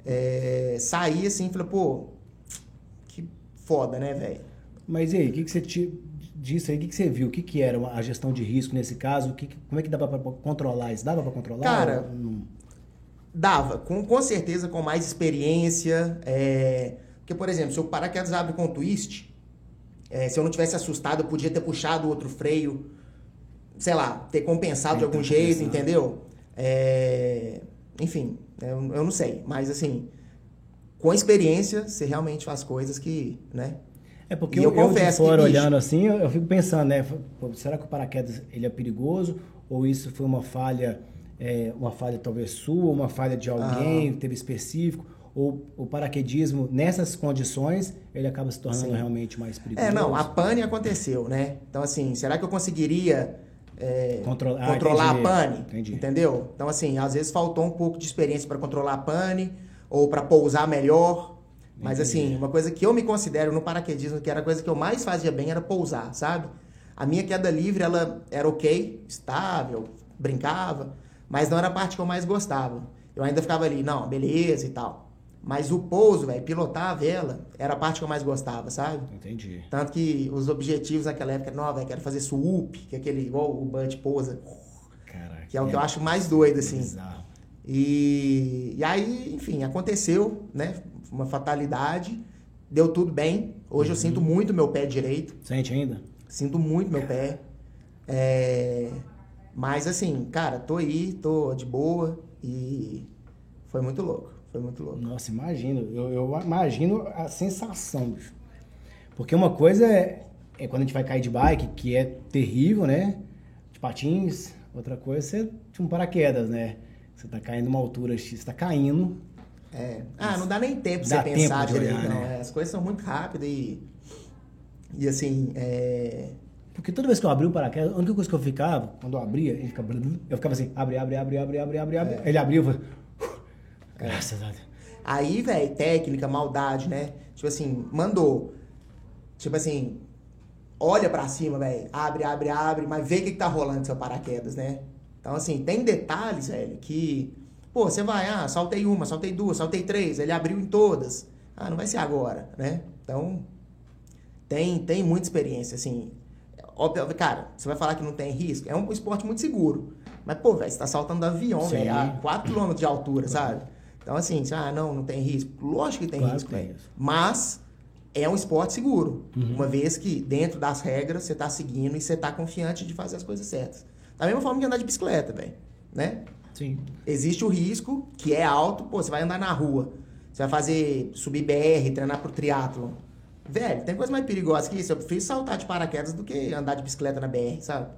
é, saí assim, falei, pô, que foda, né, velho? Mas e aí, o que, que você te, disse aí? O que, que você viu? O que, que era a gestão de risco nesse caso? O que, que- como é que dava pra controlar isso? Dava pra controlar? Cara, Ou? Dava, com, com certeza com mais experiência. é, Porque, por exemplo, se o paraquedas abre com twist, é, se eu não tivesse assustado, eu podia ter puxado outro freio, sei lá, ter compensado de É, algum ter jeito, entendeu? É, Enfim, eu, eu não sei, mas assim, com experiência, você realmente faz coisas que, né? É porque E eu, eu eu confesso que, fora bicho- olhando assim, eu, eu fico pensando, né? Será que o paraquedas ele é perigoso? Ou isso foi uma falha, é, uma falha talvez sua, uma falha de alguém, teve específico? Ou o paraquedismo, nessas condições, ele acaba se tornando Sim. realmente mais perigoso? É, não, a pane aconteceu, né? Então, assim, será que eu conseguiria é, ah, controlar entendi. a pane? Entendi. Entendeu? Então, assim, às vezes faltou um pouco de experiência para controlar a pane ou para pousar melhor. Mas, Entendi. assim, uma coisa que eu me considero no paraquedismo, que era a coisa que eu mais fazia bem, era pousar, sabe? A minha queda livre, ela era ok, estável, brincava, mas não era a parte que eu mais gostava. Eu ainda ficava ali, não, beleza e tal. Mas o pouso, velho, pilotar a vela, era a parte que eu mais gostava, sabe? Entendi. Tanto que os objetivos naquela época não, velho, quero fazer swoop, que é aquele, igual o Bud pousa, Caraca. que é o que eu acho mais doido, assim. Bizarro. E, e aí, enfim, aconteceu, né? Uma fatalidade, deu tudo bem. Hoje eu sinto muito meu pé direito, Sente ainda? sinto muito meu pé. É, Mas assim, cara, tô aí, tô de boa e foi muito louco. Foi muito louco. Nossa, imagino. Eu, eu imagino a sensação, bicho. Porque uma coisa é, é quando a gente vai cair de bike, que é terrível, né? De patins. Outra coisa é de um paraquedas, né? Você tá caindo uma altura X, você tá caindo. É. Ah, não dá nem tempo Dá você pensar tempo de direito, olhar, não. né? É, As coisas são muito rápidas e. E assim, é. Porque toda vez que eu abri o paraquedas, a única coisa que eu ficava, quando eu abria, ele ficava. Eu ficava assim, abre, abre, abre, abre, abre, abre, abre. Ele abriu, eu falei. Graças a Deus. Aí, velho, técnica, maldade, né? Tipo assim, mandou. Tipo assim, olha pra cima, velho. Abre, abre, abre, mas vê o que, que tá rolando seu paraquedas, né? Então, assim, tem detalhes, velho, que. Pô, você vai, ah, saltei uma, saltei duas, saltei três, ele abriu em todas. Ah, não vai ser agora, né? Então, tem, tem muita experiência, assim. Óbvio, cara, você vai falar que não tem risco? É um esporte muito seguro. Mas, pô, velho, você tá saltando do avião, velho, a 4 km de altura, sabe? Então, assim, você, ah, não, não tem risco. Lógico que tem Claro risco, que tem isso. Mas é um esporte seguro. Uhum. Uma vez que, dentro das regras, você tá seguindo e você tá confiante de fazer as coisas certas. Da mesma forma que andar de bicicleta, velho. Né? Sim. Existe o risco, que é alto. Pô, você vai andar na rua. Você vai fazer, subir BR, treinar pro triatlo. Velho, tem coisa mais perigosa que isso. Eu prefiro saltar de paraquedas do que andar de bicicleta na BR, sabe?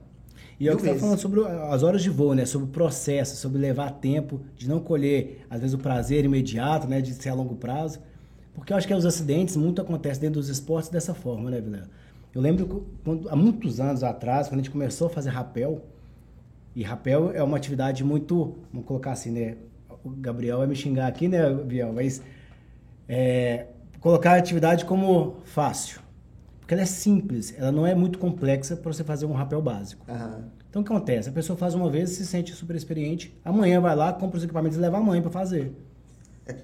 E é o que você tá falando sobre as horas de voo, né? Sobre o processo, sobre levar tempo, de não colher, às vezes, o prazer imediato, né? De ser a longo prazo. Porque eu acho que os acidentes muito acontecem dentro dos esportes dessa forma, né, Vilela? Eu lembro quando, há muitos anos atrás, quando a gente começou a fazer rapel, e rapel é uma atividade muito, vamos colocar assim, né? O Gabriel vai me xingar aqui, né, Biel? Mas é, colocar a atividade como fácil. Porque ela é simples, ela não é muito complexa para você fazer um rapel básico. Aham. Então o que acontece? A pessoa faz uma vez, se sente super experiente, amanhã vai lá, compra os equipamentos e leva a mãe para fazer.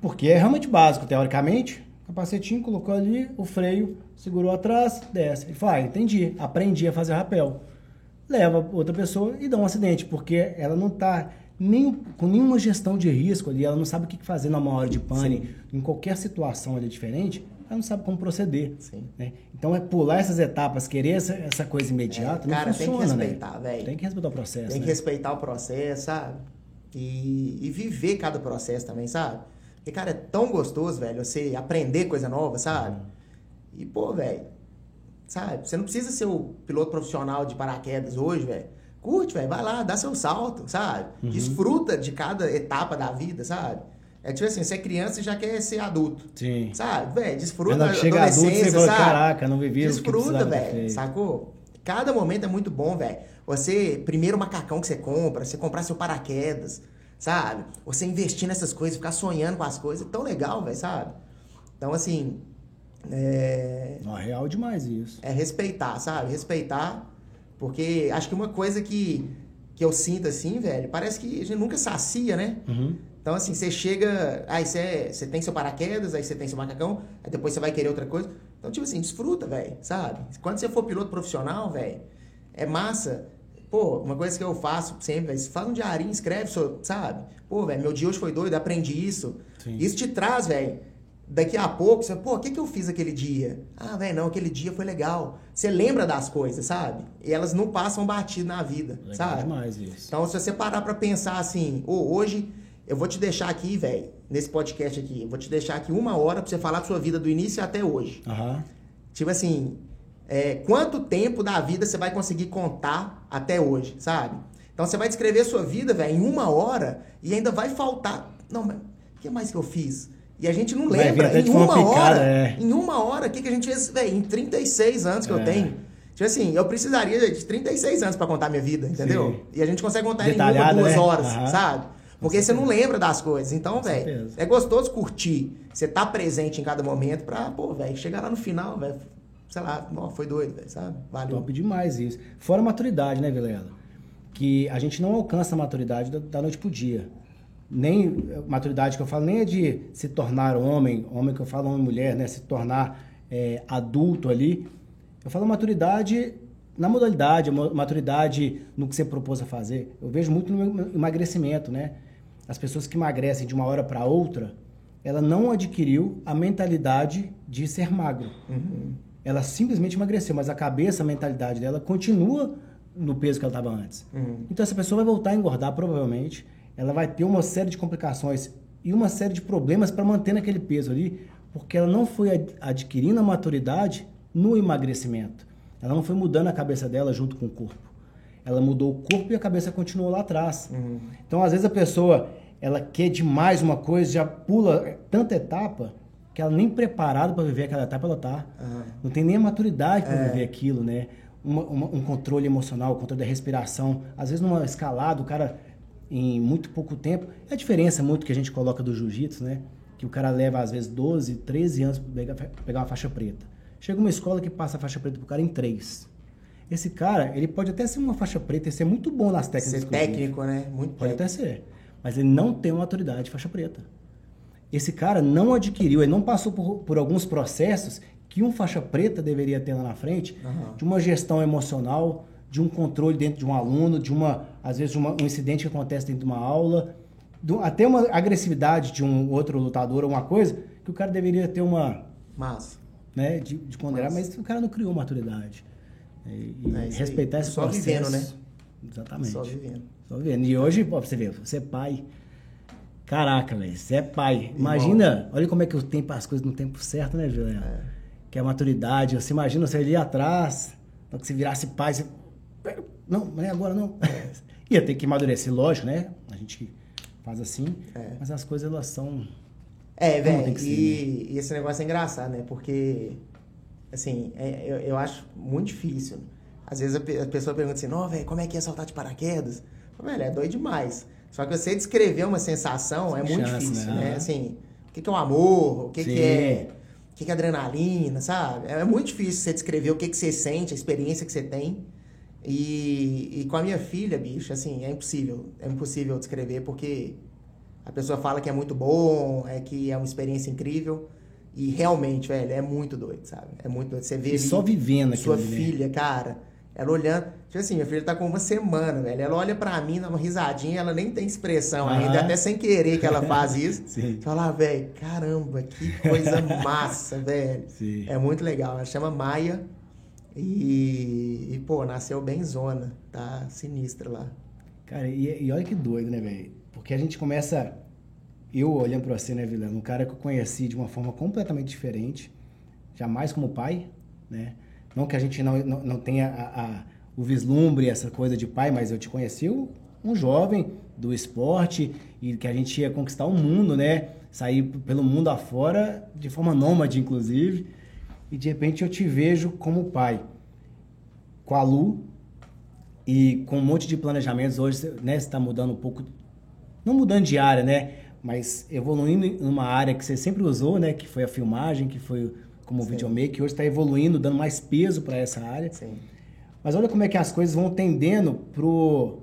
Porque é realmente básico, teoricamente. Capacetinho, colocou ali o freio, segurou atrás, desce. Ele fala, ah, entendi, aprendi a fazer rapel. Leva outra pessoa e dá um acidente, porque ela não está nem, com nenhuma gestão de risco ali, ela não sabe o que fazer numa hora de pane, em qualquer situação ali diferente, ela não sabe como proceder. Sim. né? Então é pular essas etapas, querer essa, essa coisa imediata, É, não cara, tem que funciona, né? respeitar, velho. Tem que respeitar o processo, Tem que né? respeitar o processo, sabe? E, e viver cada processo também, sabe? Porque, cara, é tão gostoso, velho, você aprender coisa nova, sabe? E, pô, velho, sabe? Você não precisa ser o piloto profissional de paraquedas hoje, velho. Curte, velho, vai lá, dá seu salto, sabe? Uhum. Desfruta de cada etapa da vida, sabe? É tipo assim, você é criança e já quer ser adulto. Sim. Sabe, velho? Desfruta da chega adulto, você adolescência, fala, sabe? caraca, não vivi Desfruta, velho. Sacou? Cada momento é muito bom, velho. Você, primeiro macacão que você compra, você comprar seu paraquedas, sabe? Você investir nessas coisas, ficar sonhando com as coisas, é tão legal, velho, sabe? Então, assim, é... Não, é real demais isso. é respeitar, sabe? Respeitar, porque acho que uma coisa que, que eu sinto assim, velho, parece que a gente nunca sacia, né? Uhum. Então, assim, você chega. Aí você, você tem seu paraquedas, aí você tem seu macacão, aí depois você vai querer outra coisa. Então, tipo assim, desfruta, velho, sabe? Quando você for piloto profissional, velho, é massa. Pô, uma coisa que eu faço sempre, velho, faz um diarinho, escreve, sabe? Pô, velho, meu dia hoje foi doido, aprendi isso. Sim. Isso te traz, velho. Daqui a pouco, você, pô, o que, que eu fiz aquele dia? Ah, velho, não, aquele dia foi legal. Você lembra das coisas, sabe? E elas não passam batido na vida, Legal sabe? demais isso. Então, se você parar pra pensar assim, "Ô, hoje eu vou te deixar aqui, velho, nesse podcast aqui, eu vou te deixar aqui uma hora pra você falar da sua vida do início até hoje. Aham. Tipo assim, é, quanto tempo da vida você vai conseguir contar até hoje, sabe? Então você vai descrever sua vida, velho, em uma hora e ainda vai faltar. Não, mas o que mais que eu fiz? E a gente não Vai lembra. Em uma picada, hora, é. em uma hora, o que, que a gente fez, velho, em 36 anos que eu É. tenho. Tipo assim, eu precisaria de 36 anos pra contar minha vida, entendeu? Sim. E a gente consegue contar em uma, duas né? horas, Aham. sabe? Porque você não lembra das coisas. Então, velho, é gostoso curtir. Você tá presente em cada momento pra, pô, velho, chegar lá no final, velho, sei lá, ó, foi doido, velho, sabe? Valeu. Top demais isso. Fora a maturidade, né, Vilela? Que a gente não alcança a maturidade da, noite pro dia. Nem maturidade que eu falo, nem é de se tornar homem, homem que eu falo homem mulher, né? Se tornar é, adulto ali. Eu falo maturidade na modalidade, mo- maturidade no que você propôs a fazer. Eu vejo muito no meu emagrecimento, né? As pessoas que emagrecem de uma hora para outra, ela não adquiriu a mentalidade de ser magro. Ela simplesmente emagreceu, mas a cabeça, a mentalidade dela continua no peso que ela estava antes. Uhum. Então essa pessoa vai voltar a engordar provavelmente. Ela vai ter uma série de complicações e uma série de problemas para manter naquele peso ali, porque ela não foi adquirindo a maturidade no emagrecimento. Ela não foi mudando a cabeça dela junto com o corpo. Ela mudou o corpo e a cabeça continuou lá atrás. Uhum. Então, às vezes a pessoa ela quer demais uma coisa, já pula tanta etapa que ela nem preparada para viver aquela etapa ela tá. Uhum. Não tem nem a maturidade para é. viver aquilo, né? Uma, uma, um controle emocional, controle da respiração. Às vezes numa escalada, o cara em muito pouco tempo. É a diferença muito que a gente coloca do jiu-jitsu, né? Que o cara leva às vezes 12, 13 anos para pegar, pegar uma faixa preta. Chega uma escola que passa a faixa preta pro cara em 3. Esse cara, ele pode até ser uma faixa preta e ser muito bom nas técnicas. Ser técnico, né? Muito Pode técnico. até ser. Mas ele não tem uma autoridade de faixa preta. Esse cara não adquiriu, ele não passou por, por alguns processos que um faixa preta deveria ter lá na frente, uhum. de uma gestão emocional, de um controle dentro de um aluno, de uma, às vezes, uma, um incidente que acontece dentro de uma aula, do, até uma agressividade de um outro lutador, alguma coisa, que o cara deveria ter uma. Massa. Né, de, de condenar, mas o cara não criou maturidade. E, e é respeitar esse Só processo. vivendo, né? Exatamente. Só vivendo. Só vivendo. E hoje, pô, você ver, você é pai. Caraca, velho, você é pai. Imagina, olha como é que o tempo, as coisas no tempo certo, né, Juliano? É. Que é a maturidade. Você imagina você ali atrás, quando você virasse pai, você não, não é agora não. Ia ter que amadurecer, lógico, né? A gente faz assim, é. mas as coisas elas são. É, velho, e, né? e, esse negócio é engraçado, né? Porque, assim, é, eu, eu acho muito difícil. Às vezes a, a pessoa pergunta assim, não, velho, como é que é saltar de paraquedas? Velho, é doido demais. Só que você descrever uma sensação Sem é muito chance, difícil, né? né? Assim, o que, que é o amor, o que, que é. O que, que é adrenalina, sabe? É muito difícil você descrever o que, que você sente, a experiência que você tem. E, e com a minha filha, bicho, assim, é impossível. É impossível descrever, porque a pessoa fala que é muito bom, é que é uma experiência incrível. E realmente, velho, é muito doido, sabe? É muito doido. Você vê. E só vivendo aquilo. Sua né? filha, né? cara, ela olhando. Tipo assim, minha filha tá com uma semana, velho. Ela olha pra mim, dá uma risadinha, ela nem tem expressão ah. ainda, até sem querer que ela faz isso. Sim. Fala, ah, velho, caramba, que coisa massa, velho. Sim. É muito legal. Ela chama Maia. E, e, pô, nasceu bem zona, tá sinistra lá. Cara, e, e olha que doido, né, velho? Porque a gente começa, eu olhando pra você, né, Vilano, um cara que eu conheci de uma forma completamente diferente, jamais como pai, né? Não que a gente não, não, não tenha a, a, o vislumbre, essa coisa de pai, mas eu te conheci um jovem do esporte e que a gente ia conquistar o mundo, né? Sair pelo mundo afora, de forma nômade, inclusive e de repente eu te vejo como pai. Com a Lu e com um monte de planejamentos. Hoje né, você está mudando um pouco, não mudando de área, né? Mas evoluindo em uma área que você sempre usou, né? Que foi a filmagem, que foi como Sim. videomaker. Hoje está evoluindo, dando mais peso para essa área. Sim. Mas olha como é que as coisas vão tendendo pro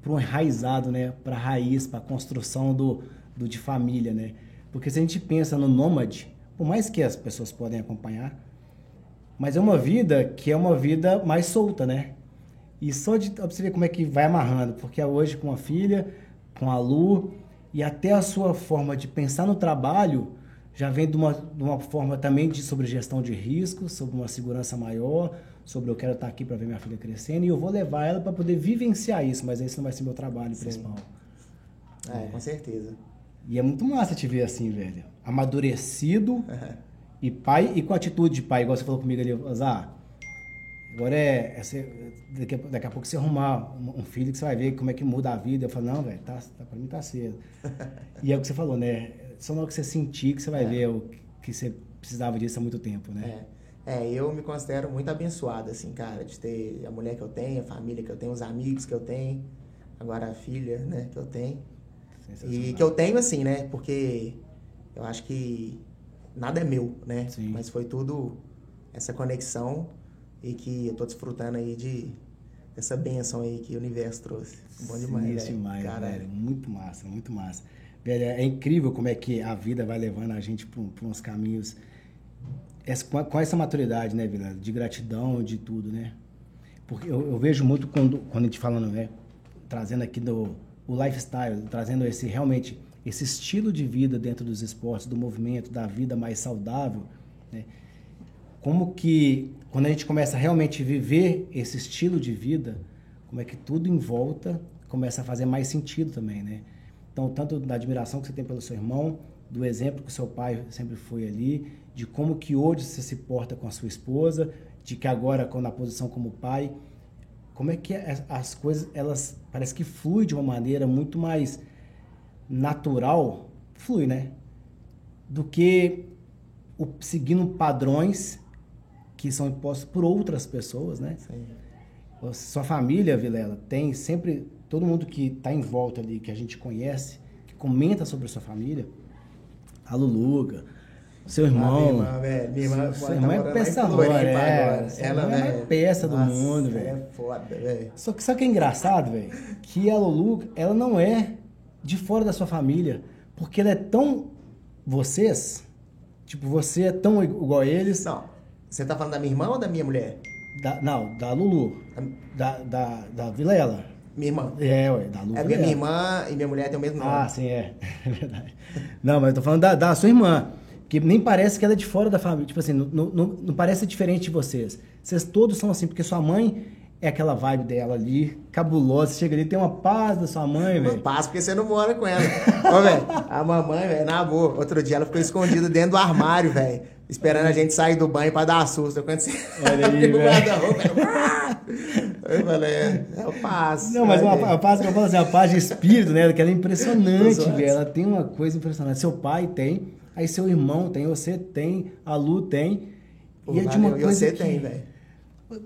pro enraizado, né? Para raiz, para construção do, do de família, né? Porque se a gente pensa no nômade, por mais que as pessoas podem acompanhar, mas é uma vida que é uma vida mais solta, né? E só de você ver como é que vai amarrando, porque hoje com a filha, com a Lu, e até a sua forma de pensar no trabalho já vem de uma, de uma forma também de sobre gestão de risco, sobre uma segurança maior, sobre eu quero estar aqui para ver minha filha crescendo e eu vou levar ela para poder vivenciar isso, mas esse não vai ser meu trabalho Sim. principal. É, é, com certeza. E é muito massa te ver assim, velho. Amadurecido e pai, e com atitude de pai, igual você falou comigo ali, Azar. Agora é, é você, daqui, a, daqui, a, pouco você arrumar um filho que você vai ver como é que muda a vida. Eu falo, não, velho, tá, tá, pra mim tá cedo. e é o que você falou, né? Só na hora que você sentir que você vai é. ver o que você precisava disso há muito tempo, né? É. é, eu me considero muito abençoado, assim, cara, de ter a mulher que eu tenho, a família que eu tenho, os amigos que eu tenho, agora a filha, né, que eu tenho. E que eu tenho assim, né? Porque eu acho que nada é meu, né? Sim. Mas foi tudo essa conexão e que eu tô desfrutando aí de essa benção aí que o universo trouxe. Bom demais, Sim, demais, Cara, velho. Muito massa, muito massa. Velho, é incrível como é que a vida vai levando a gente por uns caminhos essa, com essa maturidade, né, Vila? De gratidão, de tudo, né? Porque eu, eu vejo muito quando, quando a gente falando, né? Trazendo aqui do o lifestyle, trazendo esse realmente esse estilo de vida dentro dos esportes, do movimento, da vida mais saudável, né? Como que quando a gente começa a realmente viver esse estilo de vida, como é que tudo em volta começa a fazer mais sentido também, né? Então, tanto da admiração que você tem pelo seu irmão, do exemplo que o seu pai sempre foi ali, de como que hoje você se porta com a sua esposa, de que agora, na posição como pai, como é que é, as coisas, elas parece que fluem de uma maneira muito mais natural, flui, né? Do que o, seguindo padrões que são impostos por outras pessoas, né? Sim. Sua família, Vilela, tem sempre todo mundo que está em volta ali, que a gente conhece, que comenta sobre a sua família, a Luluga, seu irmão. Ah, minha irmã. Minha irmã, seu irmão é peça roda, é. Ela é a peça do Nossa, mundo, velho. É foda, velho. Só que o que é engraçado, velho? Que a Lulu, ela não é de fora da sua família. Porque ela é tão. Vocês. Tipo, você é tão igual a eles. Não. Você tá falando da minha irmã ou da minha mulher? Da, não, da Lulu. Da, da, da Vilela. Minha irmã. É, ué, da Lulu. É porque minha irmã e minha mulher têm o mesmo nome. Ah, sim, é. É verdade. Não, mas eu tô falando da, da sua irmã. Que nem parece que ela é de fora da família. Tipo assim, não, não, não parece diferente de vocês. Vocês todos são assim, porque sua mãe é aquela vibe dela ali, cabulosa. Você chega ali, tem uma paz da sua mãe, velho. Paz porque você não mora com ela. Ô, velho, a mamãe, velho, na boa, outro dia ela ficou escondida dentro do armário, velho. Esperando a gente sair do banho pra dar susto. Quando você Olha aí, velho. Eu falei, é, é o paz. Não, mas uma, a paz que eu falo assim, a paz de espírito, né? Que ela é impressionante, velho. Ela tem uma coisa impressionante. Seu pai tem, aí seu irmão tem, você tem, a Lu tem. Pô, e é de uma coisa. Você que... tem, velho.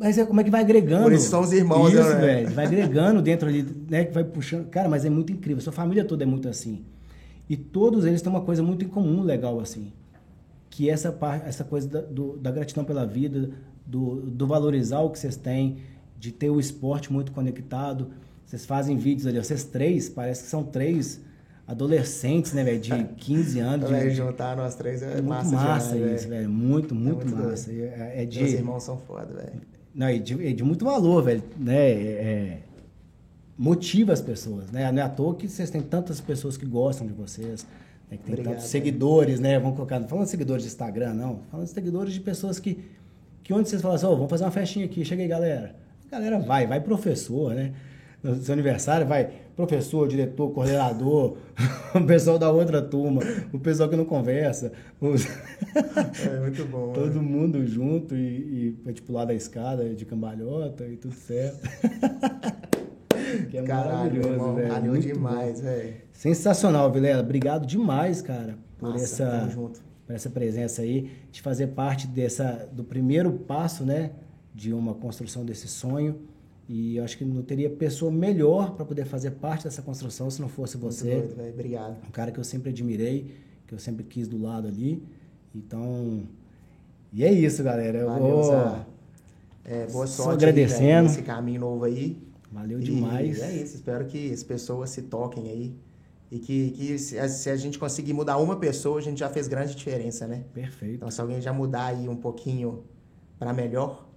Mas é, como é que vai agregando? Por isso são os irmãos, Isso, né? velho. Vai agregando dentro ali, né? Que vai puxando. Cara, mas é muito incrível. Sua família toda é muito assim. E todos eles têm uma coisa muito em comum legal, assim. Que é essa, essa coisa da, do, da gratidão pela vida, do, do valorizar o que vocês têm, de ter o esporte muito conectado. Vocês fazem vídeos ali, vocês três, parece que são três adolescentes, né, velho, de 15 anos. Vai juntar nós três é, é muito massa, massa isso, velho. Muito, muito, é muito massa. É, é de... Meus irmãos são foda, velho. Não, é de, é de muito valor, velho, né? É, é, motiva as pessoas, né? Não é à toa que vocês têm tantas pessoas que gostam de vocês, né? que tem Obrigado, tantos seguidores, né? Vamos colocar, não falando de seguidores de Instagram, não. Falando de seguidores de pessoas que, que onde vocês falam assim, oh, vamos fazer uma festinha aqui, chega aí, galera. A galera vai, vai professor, né? No seu aniversário vai professor, diretor, coordenador, o pessoal da outra turma, o pessoal que não conversa. Os... É muito bom. Todo né? mundo junto e, e tipo, lá da escada de cambalhota e tudo certo. que é Caralho, maravilhoso, velho. Valeu demais, velho. Sensacional, Vilela. Obrigado demais, cara, por Nossa, essa por essa presença aí, de fazer parte dessa do primeiro passo, né, de uma construção desse sonho. E eu acho que não teria pessoa melhor para poder fazer parte dessa construção se não fosse você. Muito doido, Obrigado. Um cara que eu sempre admirei, que eu sempre quis do lado ali. Então, e é isso, galera. Eu Valeu, vou é, boa sorte agradecendo esse caminho novo aí. Valeu demais. E é isso. Espero que as pessoas se toquem aí. E que, que se, a, se a gente conseguir mudar uma pessoa, a gente já fez grande diferença, né? Perfeito. Então, se alguém já mudar aí um pouquinho para melhor,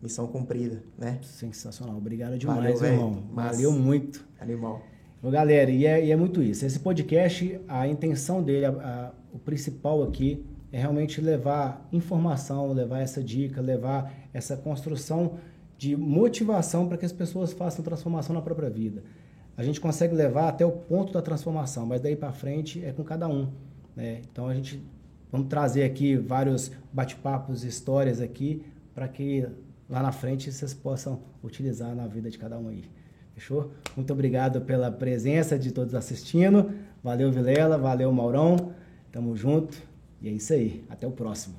missão cumprida, né? Sensacional. Obrigado demais, Valeu, irmão. Mas... Valeu muito. Animal. Ô, galera, e é, e é, muito isso. Esse podcast, a intenção dele, a, a, o principal aqui, é realmente levar informação, levar essa dica, levar essa construção de motivação para que as pessoas façam transformação na própria vida. A gente consegue levar até o ponto da transformação, mas daí para frente é com cada um. Né? Então a gente vamos trazer aqui vários bate-papos, histórias aqui, para que lá na frente vocês possam utilizar na vida de cada um aí. Fechou? Muito obrigado pela presença de todos assistindo. Valeu, Vilela. Valeu, Maurão. Tamo junto. E é isso aí. Até o próximo.